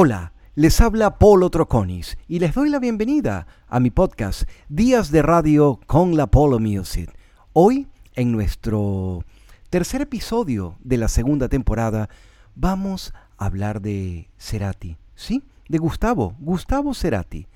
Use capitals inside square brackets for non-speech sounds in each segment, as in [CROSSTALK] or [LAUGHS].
Hola, les habla Polo Troconis y les doy la bienvenida a mi podcast Días de Radio con la Polo Music. Hoy, en nuestro tercer episodio de la segunda temporada, vamos a hablar de Cerati, ¿sí? De Gustavo, Gustavo Cerati,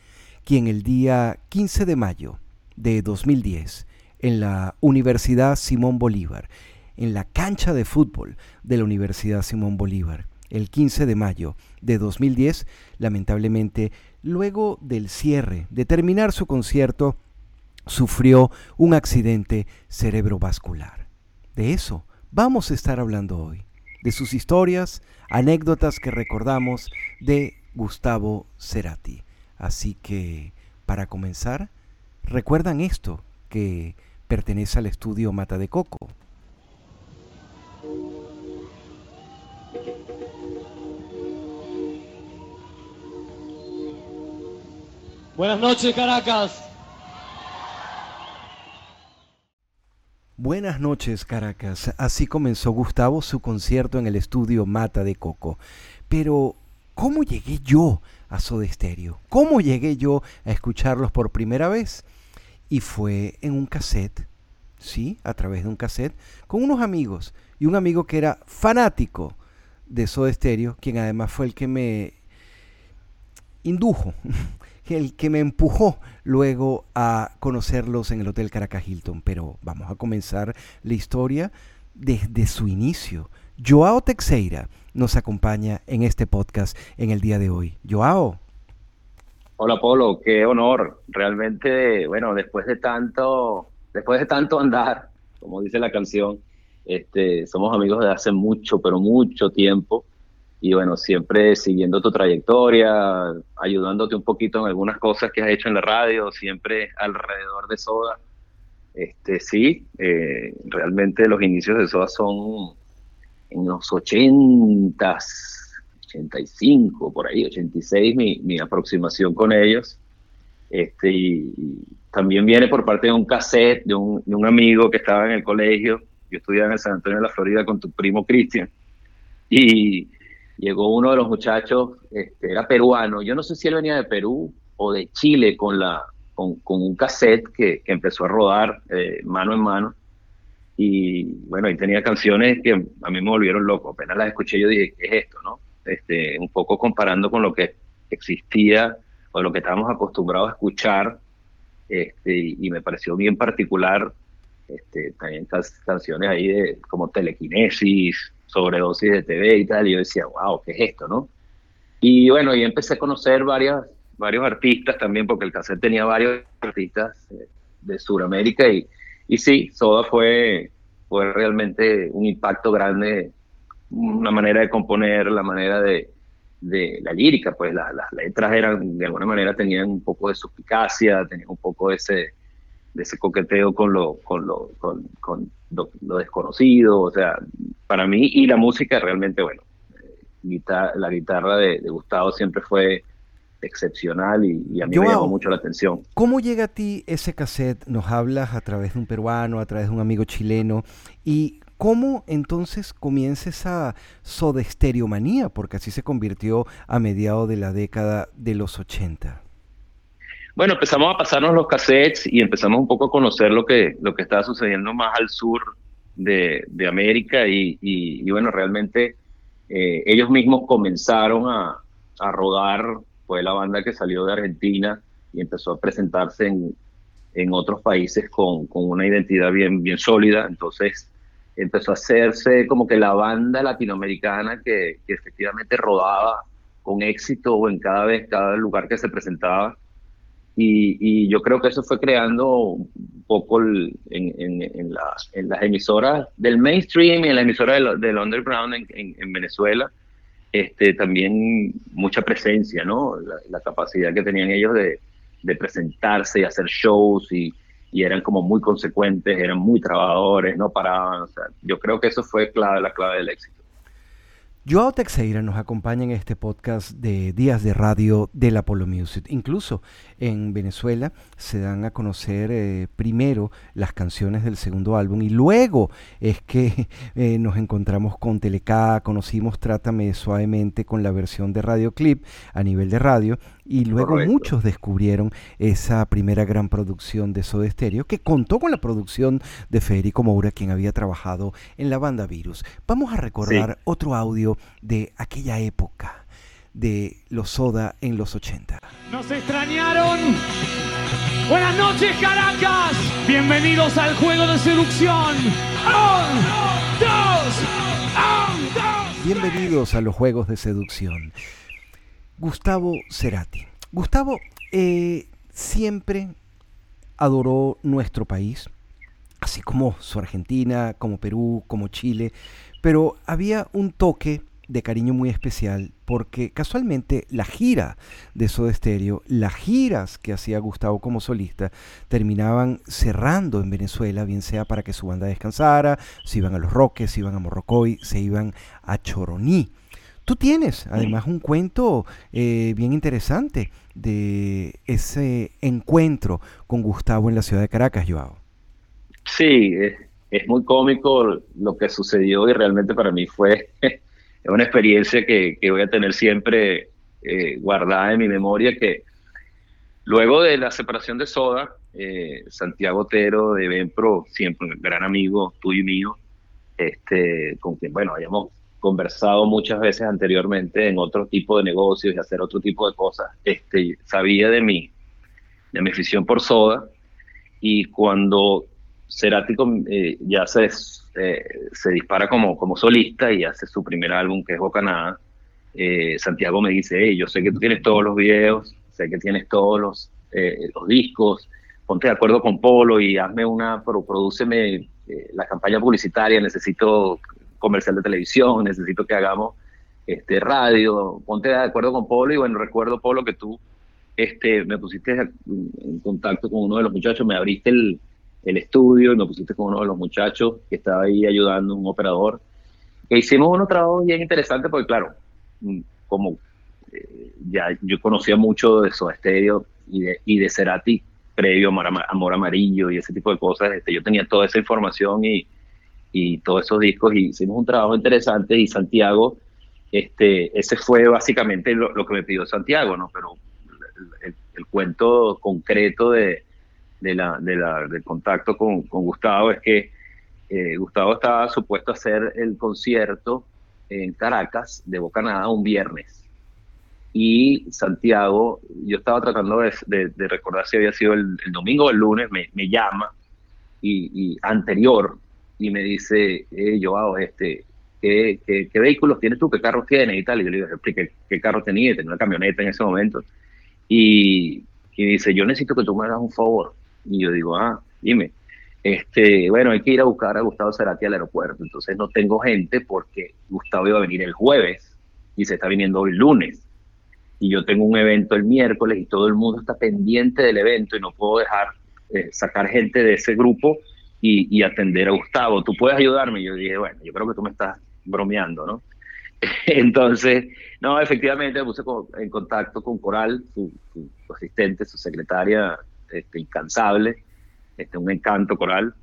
quien el día 15 de mayo de 2010, en la Universidad Simón Bolívar, en la cancha de fútbol de la Universidad Simón Bolívar, el 15 de mayo de 2010, lamentablemente, luego del cierre, de terminar su concierto, sufrió un accidente cerebrovascular. De eso vamos a estar hablando hoy, de sus historias, anécdotas que recordamos de Gustavo Cerati. Así que, para comenzar, recuerdan esto que pertenece al estudio Mata de Coco. Buenas noches, Caracas. Buenas noches, Caracas. Así comenzó Gustavo su concierto en el estudio Mata de Coco. Pero, ¿cómo llegué yo a Soda Stereo? ¿Cómo llegué yo a escucharlos por primera vez? Y fue en un cassette, sí, a través de un cassette, con unos amigos. Y un amigo que era fanático de Soda Stereo, quien además fue el que me indujo el que me empujó luego a conocerlos en el Hotel Caracas Hilton. Pero vamos a comenzar la historia desde su inicio. Joao Teixeira nos acompaña en este podcast en el día de hoy. Joao. Hola Polo, qué honor. Realmente, bueno, después de tanto, después de tanto andar, como dice la canción, este, somos amigos de hace mucho, pero mucho tiempo y bueno, siempre siguiendo tu trayectoria, ayudándote un poquito en algunas cosas que has hecho en la radio, siempre alrededor de Soda. Este, sí, eh, realmente los inicios de Soda son en los 80, 85, por ahí, 86, mi, mi aproximación con ellos. Este, y, también viene por parte de un cassette de un, de un amigo que estaba en el colegio. Yo estudiaba en el San Antonio de la Florida con tu primo Cristian. Y llegó uno de los muchachos, este, era peruano, yo no sé si él venía de Perú o de Chile con, la, con, un cassette que, empezó a rodar eh, mano en mano. Y bueno, y tenía canciones que a mí me volvieron loco. Apenas las escuché, yo dije, ¿qué es esto? no este, Un poco comparando con lo que existía o lo que estábamos acostumbrados a escuchar. Este, y, me pareció bien particular este, también canciones ahí de, como Telequinesis, sobredosis de TV y tal, y yo decía, wow, ¿qué es esto, no? Y bueno, y empecé a conocer varias, varios artistas también, porque el cassette tenía varios artistas eh, de Sudamérica, y, y sí, Soda fue, fue realmente un impacto grande, una manera de componer, la manera de, de la lírica, pues las letras eran, de alguna manera tenían un poco de suspicacia, tenían un poco de ese, de ese coqueteo con lo, con lo, con, con lo, desconocido, o sea, para mí, y la música realmente, bueno, eh, la guitarra de, Gustavo siempre fue excepcional y, a mí me llamó mucho la atención. ¿Cómo llega a ti ese cassette? Nos hablas a través de un peruano, a través de un amigo chileno, y ¿Cómo entonces comienza esa sodestereomanía? Porque así se convirtió a mediados de la década de los 80. Bueno, empezamos a pasarnos los cassettes y empezamos un poco a conocer lo que, lo que estaba sucediendo más al sur de, América y, bueno, realmente eh, ellos mismos comenzaron a, rodar, fue la banda que salió de Argentina y empezó a presentarse en, en otros países con, una identidad bien, bien sólida, entonces empezó a hacerse como que la banda latinoamericana que, que efectivamente rodaba con éxito en cada vez, cada lugar que se presentaba y, yo creo que eso fue creando un poco en, en, las emisoras del mainstream y en la emisora del, underground en, Venezuela, este, también mucha presencia, ¿no? La, capacidad que tenían ellos de, presentarse y hacer shows y, y, eran como muy consecuentes, eran muy trabajadores, no paraban. O sea, yo creo que eso fue clave, la clave del éxito. Joao Teixeira nos acompaña en este podcast de Días de Radio del Apollo Music. Incluso en Venezuela se dan a conocer eh, primero las canciones del segundo álbum y luego es que [LAUGHS] eh, nos encontramos con Teleca, conocimos Trátame Suavemente con la versión de Radio Clip a nivel de radio y luego muchos descubrieron esa primera gran producción de Soda Stereo que contó con la producción de Federico Moura, quien había trabajado en la banda Virus. Vamos a recordar otro audio de aquella época de los Soda en los 80. Nos extrañaron. Buenas noches, Caracas. Bienvenidos al juego de seducción. Bienvenidos a los juegos de seducción. Gustavo Cerati. Gustavo eh, siempre adoró nuestro país, así como su Argentina, como Perú, como Chile, pero había un toque de cariño muy especial porque casualmente la gira de Soda Stereo, las giras que hacía Gustavo como solista, terminaban cerrando en Venezuela, bien sea para que su banda descansara, se iban a Los Roques, se iban a Morrocoy, se iban a Choroní. Tú tienes además un cuento eh, bien interesante de ese encuentro con Gustavo en la ciudad de Caracas, Joao. Sí, es, muy cómico lo que sucedió y realmente para mí fue [LAUGHS] una experiencia que, voy a tener siempre eh, guardada en mi memoria, que luego de la separación de Soda, eh, Santiago Otero de Benpro, siempre un gran amigo tuyo y mío, este, con quien, bueno, habíamos conversado muchas veces anteriormente en otro tipo de negocios y hacer otro tipo de cosas, este, sabía de mí, de mi afición por soda, y cuando Cerati eh, ya se, eh, se dispara como, como solista y hace su primer álbum que es Bocanada, eh, Santiago me dice, hey, yo sé que tú tienes todos los videos, sé que tienes todos los, los discos, ponte de acuerdo con Polo y hazme una, produceme la campaña publicitaria, necesito comercial de televisión, necesito que hagamos este, radio, ponte de acuerdo con Polo y bueno, recuerdo Polo que tú este, me pusiste en contacto con uno de los muchachos, me abriste el, el estudio me pusiste con uno de los muchachos que estaba ahí ayudando, un operador, que hicimos unos trabajos bien interesantes porque claro, mm, como eh, ya yo conocía mucho de Soda Stereo y de, y de Cerati previo a Amor Amarillo y ese tipo de cosas, este, yo tenía toda esa información y, y todos esos discos y hicimos un trabajo interesante y Santiago, este, ese fue básicamente lo, que me pidió Santiago, ¿no? Pero el, cuento concreto de, de la, de la, del contacto con, Gustavo es que eh, Gustavo estaba supuesto a hacer el concierto en Caracas de Bocanada un viernes. Y Santiago, yo estaba tratando de, recordar si había sido el, domingo o el lunes, me, llama y, anterior y me dice, eh, Joao, este, ¿qué, qué, vehículos tienes tú? ¿Qué carros tienes? Y tal. Y yo le digo, explique qué carro tenía, tenía una camioneta en ese momento. Y, y dice, yo necesito que tú me hagas un favor. Y yo digo, ah, dime. Este, bueno, hay que ir a buscar a Gustavo Cerati al aeropuerto. Entonces no tengo gente porque Gustavo iba a venir el jueves y se está viniendo el lunes. Y yo tengo un evento el miércoles y todo el mundo está pendiente del evento y no puedo dejar eh, sacar gente de ese grupo y, atender a Gustavo. ¿Tú puedes ayudarme? Y yo dije, bueno, yo creo que tú me estás bromeando, ¿no? [LAUGHS] Entonces, no, efectivamente me puse en contacto con Coral, su, asistente, su secretaria este, incansable, este, un encanto Coral.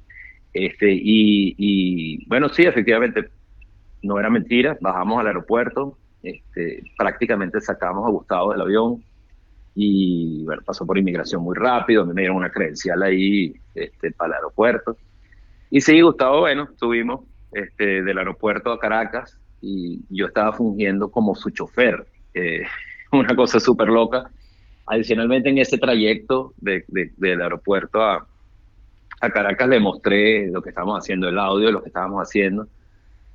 Este, y, bueno, sí, efectivamente, no era mentira, bajamos al aeropuerto, este, prácticamente sacamos a Gustavo del avión y pasó por inmigración muy rápido, me dieron una credencial ahí para el aeropuerto y sí, Gustavo, bueno, estuvimos del aeropuerto a Caracas y yo estaba fungiendo como su chofer. Eh, [LAUGHS] una cosa súper loca. Adicionalmente, en ese trayecto de, del aeropuerto a, Caracas le mostré lo que estábamos haciendo, el audio lo que estábamos haciendo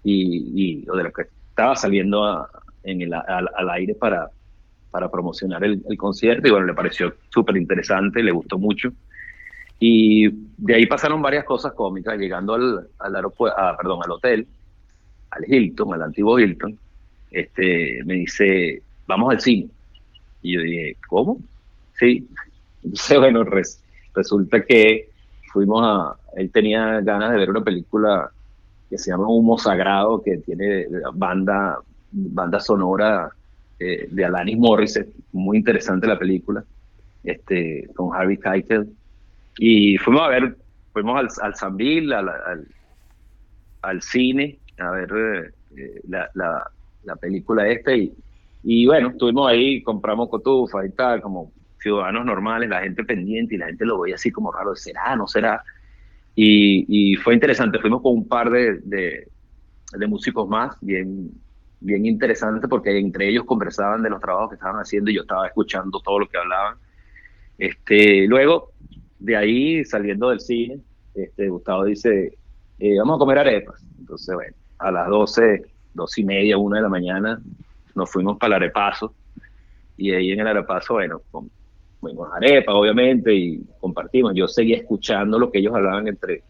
y, o de lo que estaba saliendo en el, al, aire para, promocionar el, concierto. Y bueno, le pareció súper interesante, le gustó mucho. Y de ahí pasaron varias cosas cómicas, llegando al, aeropuerto, ah, al hotel, al Hilton, al antiguo Hilton, este, me dice, vamos al cine. Y yo dije, ¿cómo? Sí. Entonces, [LAUGHS] bueno, resulta que fuimos a, él tenía ganas de ver una película que se llama Humo Sagrado, que tiene banda banda sonora eh, de Alanis Morissette, muy interesante la película, este, con Harvey Keitel. Y fuimos a ver, fuimos al, al, al, cine, a ver eh, eh, la, la, la, película esta y, y bueno, estuvimos ahí, compramos cotufas y tal, como ciudadanos normales, la gente pendiente y la gente lo veía así como raro, ¿será? ¿No será? Y, y fue interesante, fuimos con un par de, de, de músicos más, bien, bien interesante porque entre ellos conversaban de los trabajos que estaban haciendo y yo estaba escuchando todo lo que hablaban. Este, luego, de ahí, saliendo del cine, este, Gustavo dice, eh, vamos a comer arepas. Entonces, bueno, a las 12, dos y media, una de la mañana, nos fuimos para el arepazo. Y ahí en el arepazo, bueno, comimos arepas, obviamente, y compartimos. Yo seguía escuchando lo que ellos hablaban entre,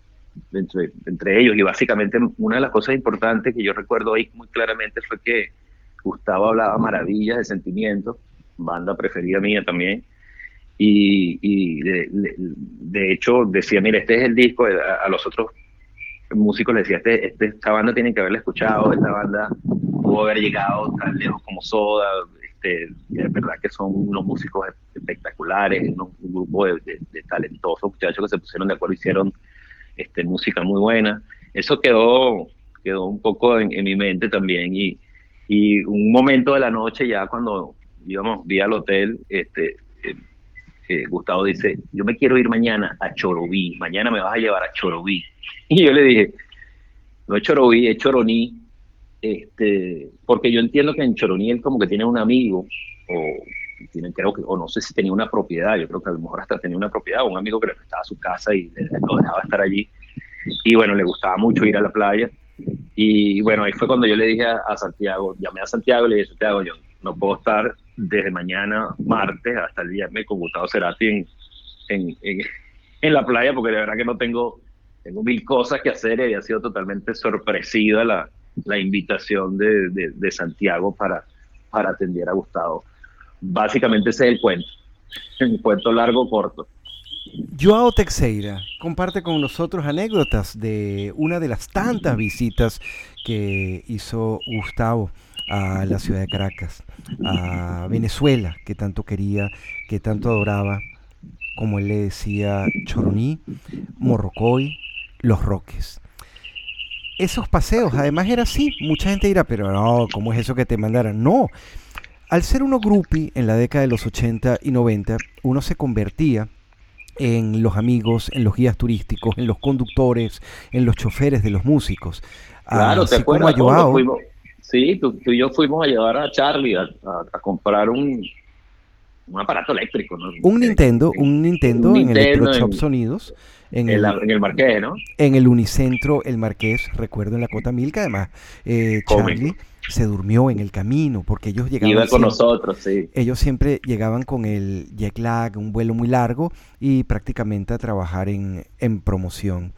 entre, entre ellos. Y básicamente una de las cosas importantes que yo recuerdo ahí muy claramente fue que Gustavo hablaba maravillas de sentimientos, banda preferida mía también. Y, de, hecho decía, mira, este es el disco, a, los otros músicos les decía, este, este, esta banda tienen que haberla escuchado, esta banda pudo haber llegado tan lejos como Soda, este, es verdad que son unos músicos espectaculares, un grupo de, de, talentosos muchachos que se pusieron de acuerdo, hicieron este, música muy buena. Eso quedó, quedó un poco en, mi mente también. Y, y, un momento de la noche, ya cuando íbamos vía al hotel, este, eh, eh, Gustavo dice, yo me quiero ir mañana a Choroví, mañana me vas a llevar a Choroví. [LAUGHS] Y yo le dije, no es Choroví, es Choroní, este, porque yo entiendo que en Choroní él como que tiene un amigo, o tiene, creo que, o no sé si tenía una propiedad, yo creo que a lo mejor hasta tenía una propiedad, un amigo que le prestaba su casa y lo dejaba estar allí. Y bueno, le gustaba mucho ir a la playa. Y bueno, ahí fue cuando yo le dije a, Santiago, llamé a Santiago y le dije, Santiago, yo no puedo estar desde mañana, martes, hasta el viernes con Gustavo Cerati en, en, en, la playa, porque de verdad que no tengo, tengo mil cosas que hacer y había sido totalmente sorpresiva la, la invitación de, de, Santiago para, para atender a Gustavo básicamente ese es el cuento. [LAUGHS] Un cuento largo corto. Joao Teixeira comparte con nosotros anécdotas de una de las tantas visitas que hizo Gustavo a la ciudad de Caracas, a Venezuela, que tanto quería, que tanto adoraba, como él le decía, Choroní, Morrocoy, Los Roques. Esos paseos, además era así, mucha gente dirá, pero no, ¿cómo es eso que te mandaran? No, al ser uno groupie en la década de los 80 y 90, uno se convertía en los amigos, en los guías turísticos, en los conductores, en los choferes de los músicos. Claro, te acuerdas. sí, tú, y yo fuimos a llevar a Charlie a, comprar un, un aparato eléctrico. Un Nintendo, un Nintendo, en el Electro Sonidos. En, el, en el Marqués, ¿no? En el Unicentro, el Marqués, recuerdo en la Cota Milka, además, eh, Charlie se durmió en el camino porque ellos llegaban. Iba con nosotros, sí. Ellos siempre llegaban con el jet lag, un vuelo muy largo y prácticamente a trabajar en, en promoción.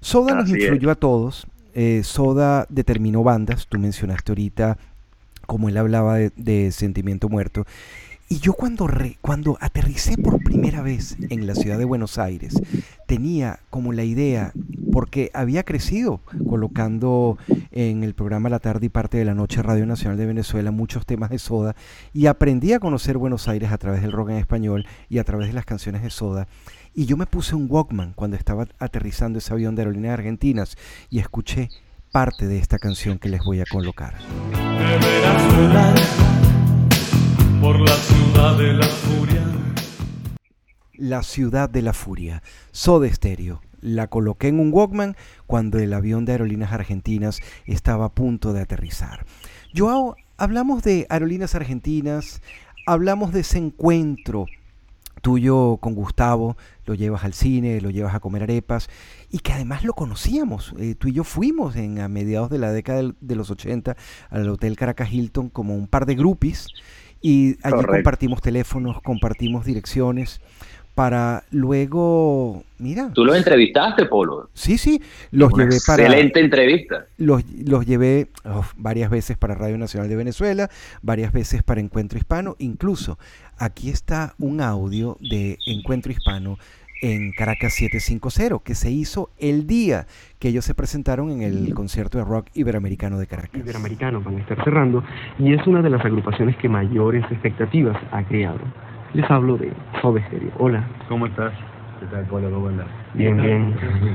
Soda nos influyó a todos. Eh, Soda determinó bandas. Tú mencionaste ahorita como él hablaba de, de Sentimiento Muerto. Y yo cuando, cuando aterricé por primera vez en la ciudad de Buenos Aires, tenía como la idea, porque había crecido colocando en el programa La tarde y parte de la noche Radio Nacional de Venezuela muchos temas de Soda, y aprendí a conocer Buenos Aires a través del rock en español y a través de las canciones de Soda. Y yo me puse un Walkman cuando estaba aterrizando ese avión de aerolíneas argentinas y escuché parte de esta canción que les voy a colocar la ciudad de la furia. La ciudad de la Stereo. La coloqué en un Walkman cuando el avión de aerolíneas argentinas estaba a punto de aterrizar. Joao, hablamos de aerolíneas argentinas, hablamos de ese encuentro tuyo con Gustavo, lo llevas al cine, lo llevas a comer arepas y que además lo conocíamos. Eh, tú y yo fuimos en, a mediados de la década de, los 80 al Hotel Caracas Hilton como un par de groupies y allí compartimos teléfonos, compartimos direcciones para luego, mira. Tú los entrevistaste, Polo. Sí, sí, los llevé para. Excelente entrevista. Los, los llevé oh, varias veces para Radio Nacional de Venezuela, varias veces para Encuentro Hispano. Incluso aquí está un audio de Encuentro Hispano en Caracas 750, que se hizo el día que ellos se presentaron en el concierto de rock iberoamericano de Caracas. Iberoamericano van a estar cerrando y es una de las agrupaciones que mayores expectativas ha creado. Les hablo de Sobe Stereo. Hola. ¿Cómo estás? ¿Qué tal, Polo? ¿Cómo andas? Bien, bien.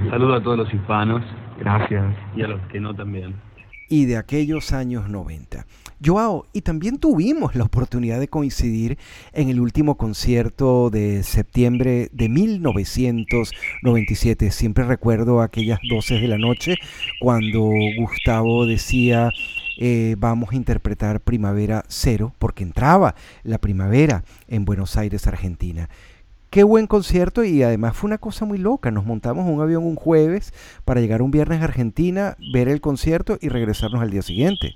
Saludo a todos los hispanos. Gracias. Y a los que no también. Y de aquellos años 90. Joao, y también tuvimos la oportunidad de coincidir en el último concierto de septiembre de 1997. Siempre recuerdo aquellas 12 de la noche cuando Gustavo decía eh, vamos a interpretar Primavera Cero, porque entraba la primavera en Buenos Aires, Argentina. Qué buen concierto y además fue una cosa muy loca. Nos montamos un avión un jueves para llegar un viernes a Argentina, ver el concierto y regresarnos al día siguiente.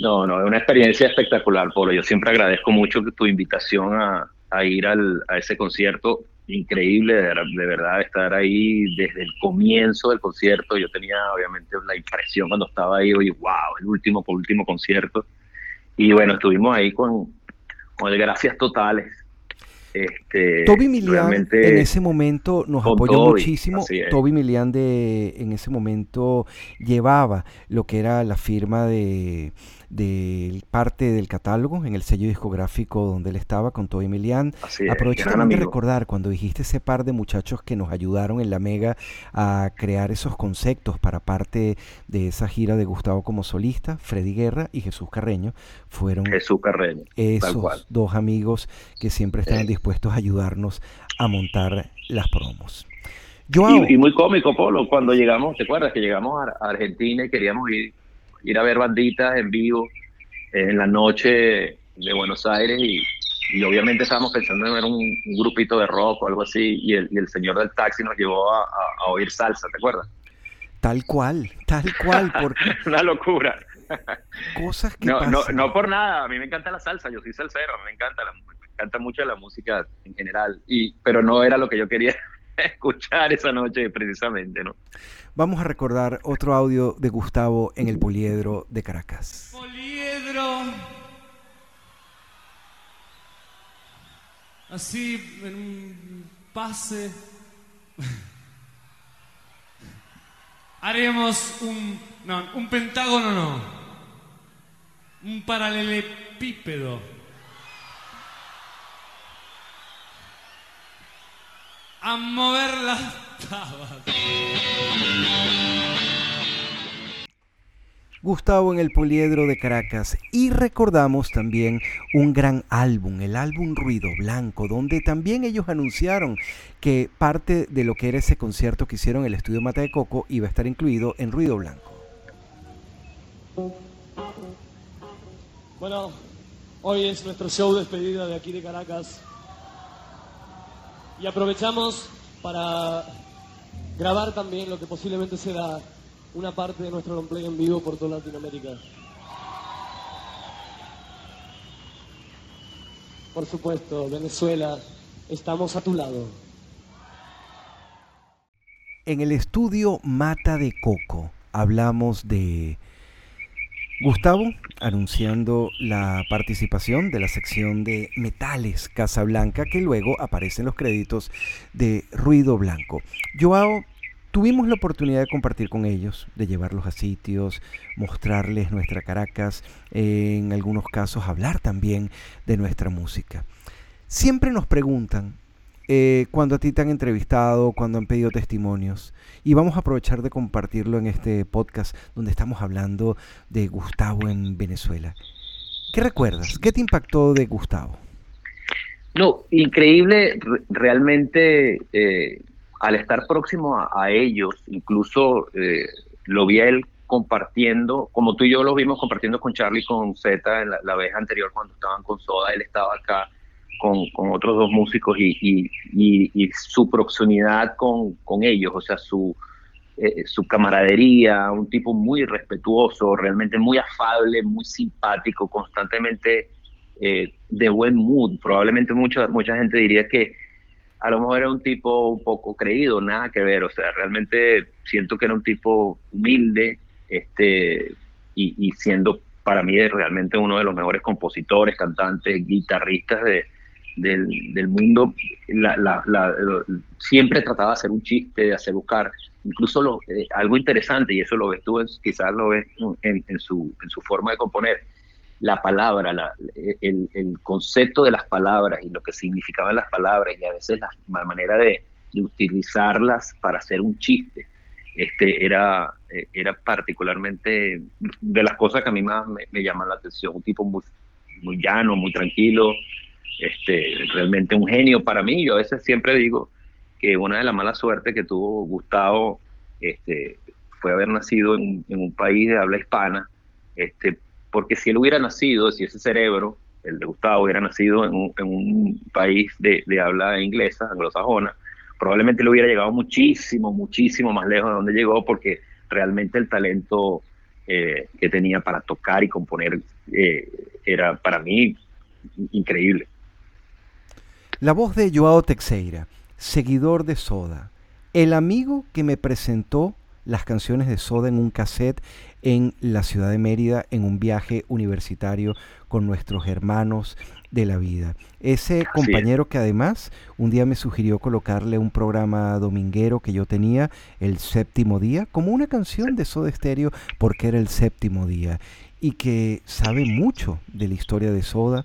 No, no, es una experiencia espectacular, Polo. Yo siempre agradezco mucho tu invitación a, ir al, a ese concierto. Increíble, de, verdad, estar ahí desde el comienzo del concierto. Yo tenía, obviamente, la impresión cuando estaba ahí, oye, wow, el último, por último concierto. Y bueno, estuvimos ahí con, con Gracias Totales. Este, Toby Milian en ese momento nos apoyó muchísimo. Toby Milian de, en ese momento llevaba lo que era la firma de de parte del catálogo en el sello discográfico donde él estaba con Toby Emilian. Aprovecho también de recordar cuando dijiste ese par de muchachos que nos ayudaron en la Mega a crear esos conceptos para parte de esa gira de Gustavo como solista, Freddy Guerra y Jesús Carreño fueron Jesús Carreño, esos dos amigos que siempre estaban dispuestos a ayudarnos a montar las promos. y, muy cómico, Polo, cuando llegamos, ¿te acuerdas que llegamos a Argentina y queríamos ir ir a ver banditas en vivo en la noche de Buenos Aires y, obviamente estábamos pensando en ver un, grupito de rock o algo así y el, señor del taxi nos llevó a, oír salsa, ¿te acuerdas? Tal cual, tal cual. Porque... [LAUGHS] Una locura. Cosas que no, no, no, por nada, a mí me encanta la salsa, yo soy salsero, me encanta, me encanta mucho la música en general, y, pero no era lo que yo quería [LAUGHS] escuchar esa noche precisamente, ¿no? Vamos a recordar otro audio de Gustavo en el Poliedro de Caracas. Poliedro. Así, en un pase. [LAUGHS] Haremos un. No, un pentágono no. Un paralelepípedo. A mover las Gustavo en el Poliedro de Caracas. Y recordamos también un gran álbum, el álbum Ruido Blanco, donde también ellos anunciaron que parte de lo que era ese concierto que hicieron en el estudio Mata de Coco iba a estar incluido en Ruido Blanco. Bueno, hoy es nuestro show de despedida de aquí de Caracas y aprovechamos para grabar también lo que posiblemente será una parte de nuestro long en vivo por toda Latinoamérica. Por supuesto, Venezuela, estamos a tu lado. En el estudio Mata de Coco hablamos de Gustavo anunciando la participación de la sección de Metales Casablanca que luego aparece en los créditos de Ruido Blanco. Joao, tuvimos la oportunidad de compartir con ellos, de llevarlos a sitios, mostrarles nuestra Caracas, en algunos casos hablar también de nuestra música. Siempre nos preguntan eh, cuando a ti te han entrevistado, cuando han pedido testimonios. Y vamos a aprovechar de compartirlo en este podcast donde estamos hablando de Gustavo en Venezuela. ¿Qué recuerdas? ¿Qué te impactó de Gustavo? No, increíble, realmente eh, al estar próximo a, ellos, incluso eh, lo vi a él compartiendo, como tú y yo lo vimos compartiendo con Charlie con Z en la, la vez anterior cuando estaban con Soda, él estaba acá con, con otros dos músicos y, y, y, su proximidad con, con, ellos, o sea, su, eh, su camaradería, un tipo muy respetuoso, realmente muy afable, muy simpático, constantemente eh, de buen mood. Probablemente mucha, mucha gente diría que a lo mejor era un tipo un poco creído, nada que ver, o sea, realmente siento que era un tipo humilde, este, y, y siendo para mí realmente uno de los mejores compositores, cantantes, guitarristas de, del, del mundo, siempre trataba de hacer un chiste, de hacer buscar, incluso eh, algo interesante, y eso lo ves tú, quizás lo ves en, su, forma de componer, la palabra, la, el, concepto de las palabras y lo que significaban las palabras y a veces la, la manera de, de, utilizarlas para hacer un chiste, este, era, eh, era particularmente de las cosas que a mí más me, me llaman la atención, un tipo muy, muy llano, muy tranquilo, este, realmente un genio para mí. Yo a veces siempre digo que una de las malas suertes que tuvo Gustavo este, fue haber nacido en, un país de habla hispana, este, porque si él hubiera nacido, si ese cerebro, el de Gustavo, hubiera nacido en un, en un país de, de, habla inglesa, anglosajona, probablemente le hubiera llegado muchísimo, muchísimo más lejos de donde llegó, porque realmente el talento eh, que tenía para tocar y componer eh, era para mí increíble. La voz de Joao Teixeira, seguidor de Soda, el amigo que me presentó las canciones de Soda en un cassette en la ciudad de Mérida en un viaje universitario con nuestros hermanos de la vida. Ese Así compañero es. que además un día me sugirió colocarle un programa dominguero que yo tenía, el séptimo día, como una canción de Soda Stereo porque era el séptimo día y que sabe mucho de la historia de Soda,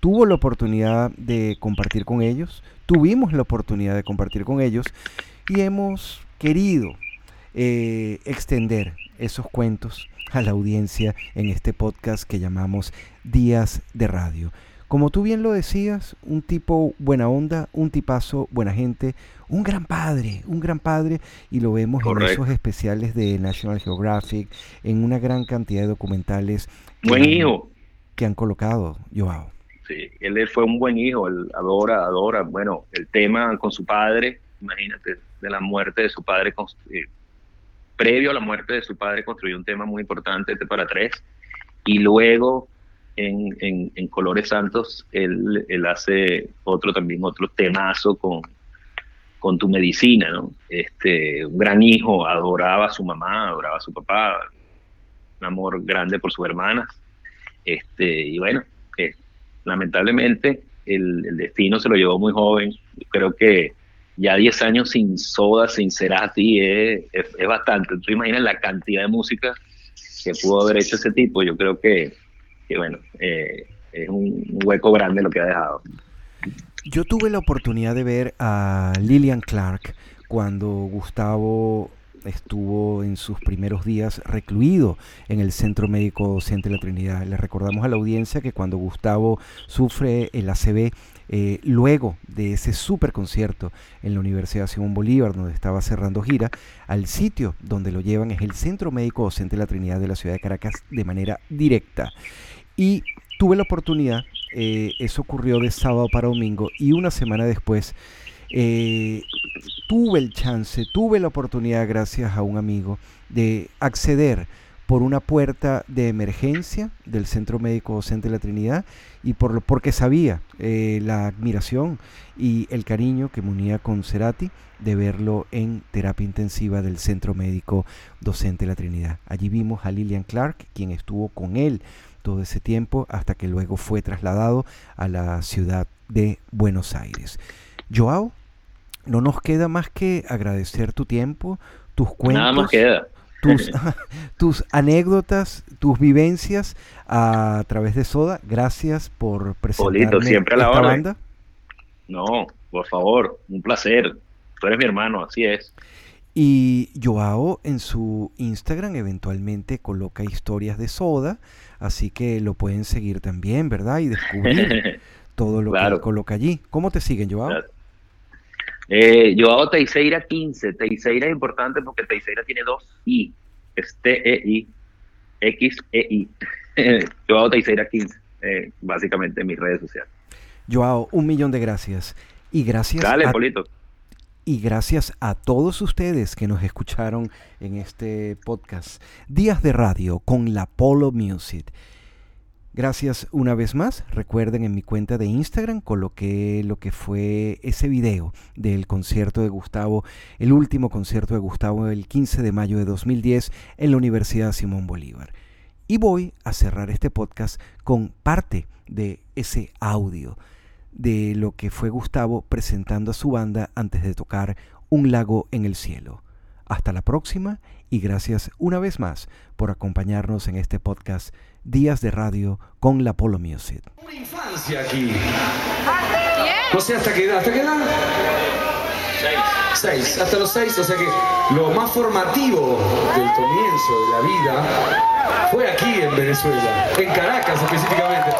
tuvo la oportunidad de compartir con ellos, tuvimos la oportunidad de compartir con ellos y hemos querido eh, extender esos cuentos a la audiencia en este podcast que llamamos Días de Radio. Como tú bien lo decías, un tipo buena onda, un tipazo, buena gente, un gran padre, un gran padre, y lo vemos en esos especiales de National Geographic, en una gran cantidad de documentales buen que, hijo. que han colocado, Joao. Él fue un buen hijo, él adora, adora, bueno, el tema con su padre, imagínate, de la muerte de su padre, eh, previo a la muerte de su padre construyó un tema muy importante, este para tres, y luego en, Colores Santos él, hace otro también, otro temazo con, con tu medicina, ¿no? Este, un gran hijo, adoraba a su mamá, adoraba a su papá, un amor grande por sus hermanas, este, y bueno, lamentablemente el, destino se lo llevó muy joven, creo que ya 10 años sin Soda, sin Cerati, es, es, es, bastante. Tú imaginas la cantidad de música que pudo haber hecho ese tipo. Yo creo que, que bueno, eh, es un hueco grande lo que ha dejado. Yo tuve la oportunidad de ver a Lillian Clark cuando Gustavo estuvo en sus primeros días recluido en el Centro Médico Docente de la Trinidad. Le recordamos a la audiencia que cuando Gustavo sufre el ACV, eh, luego de ese super concierto en la Universidad Simón Bolívar, donde estaba cerrando gira, al sitio donde lo llevan es el Centro Médico Docente de la Trinidad de la ciudad de Caracas de manera directa. Y tuve la oportunidad, eh, eso ocurrió de sábado para domingo, y una semana después eh, tuve el chance, tuve la oportunidad, gracias a un amigo, de acceder por una puerta de emergencia del Centro Médico Docente de la Trinidad y por lo, porque sabía eh, la admiración y el cariño que me unía con Cerati de verlo en terapia intensiva del Centro Médico Docente de la Trinidad. Allí vimos a Lillian Clark, quien estuvo con él todo ese tiempo hasta que luego fue trasladado a la ciudad de Buenos Aires. Joao, no nos queda más que agradecer tu tiempo, tus cuentos. Nada más queda. Tus, [LAUGHS] [LAUGHS] tus, anécdotas, tus vivencias a través de Soda. Gracias por presentarme Polito, siempre a la esta hora. banda. No, por favor, un placer. Tú eres mi hermano, así es. Y Joao en su Instagram eventualmente coloca historias de Soda, así que lo pueden seguir también, ¿verdad? Y descubrir [LAUGHS] todo lo claro. que coloca allí. ¿Cómo te siguen, Joao? Claro. Eh, yo hago Teixeira 15. Teixeira es importante porque Teixeira tiene dos I. Es T-E-I, X-E-I. yo [LAUGHS] hago Teixeira 15, eh, básicamente en mis redes sociales. Joao, un millón de gracias. Y gracias Dale, a, Polito. Y gracias a todos ustedes que nos escucharon en este podcast. Días de radio con la Polo Music. Gracias una vez más. Recuerden en mi cuenta de Instagram coloqué lo que fue ese video del concierto de Gustavo, el último concierto de Gustavo el 15 de mayo de 2010 en la Universidad Simón Bolívar. Y voy a cerrar este podcast con parte de ese audio de lo que fue Gustavo presentando a su banda antes de tocar Un lago en el cielo. Hasta la próxima y gracias una vez más por acompañarnos en este podcast Días de Radio con la Polo Music. Una infancia aquí. No sé hasta qué edad. ¿Hasta qué edad? Seis. Hasta los seis. O sea que lo más formativo del comienzo de la vida fue aquí en Venezuela. En Caracas específicamente.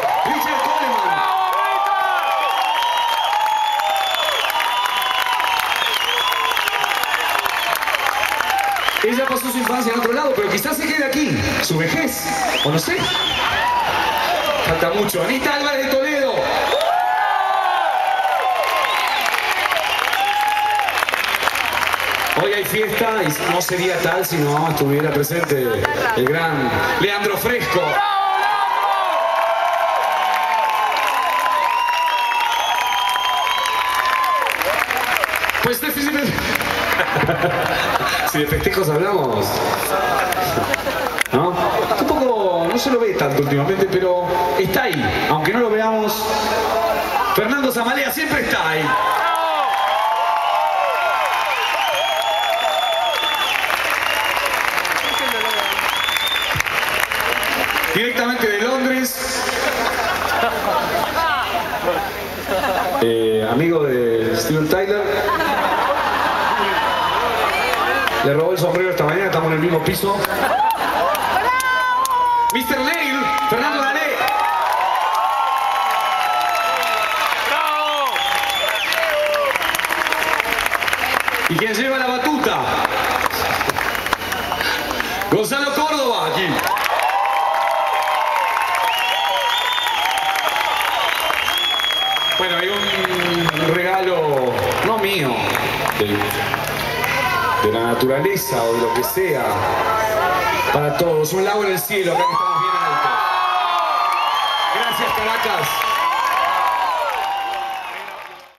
Ella pasó su infancia en otro lado, pero quizás se quede aquí. Su vejez. O no sé. Falta mucho. Anita Álvarez de Toledo. Hoy hay fiesta y no sería tal si no estuviera presente el gran Leandro Fresco. Pues de, si de festejos hablamos, ¿no? Tampoco, no se lo ve tanto últimamente, pero está ahí. Aunque no lo veamos, Fernando Zamalea siempre está ahí. Directamente de Londres. Eh, amigo de Steven Tyler. Le robó el sombrero esta mañana, estamos en el mismo piso. Mr. Neil, Fernando Dané. ¿Y quién lleva la batuta? Gonzalo Córdoba, aquí. Bueno, hay un regalo, no mío, de, de la naturaleza o de lo que sea, para todos. Un lago en el cielo, acá estamos bien alto. Gracias, Caracas.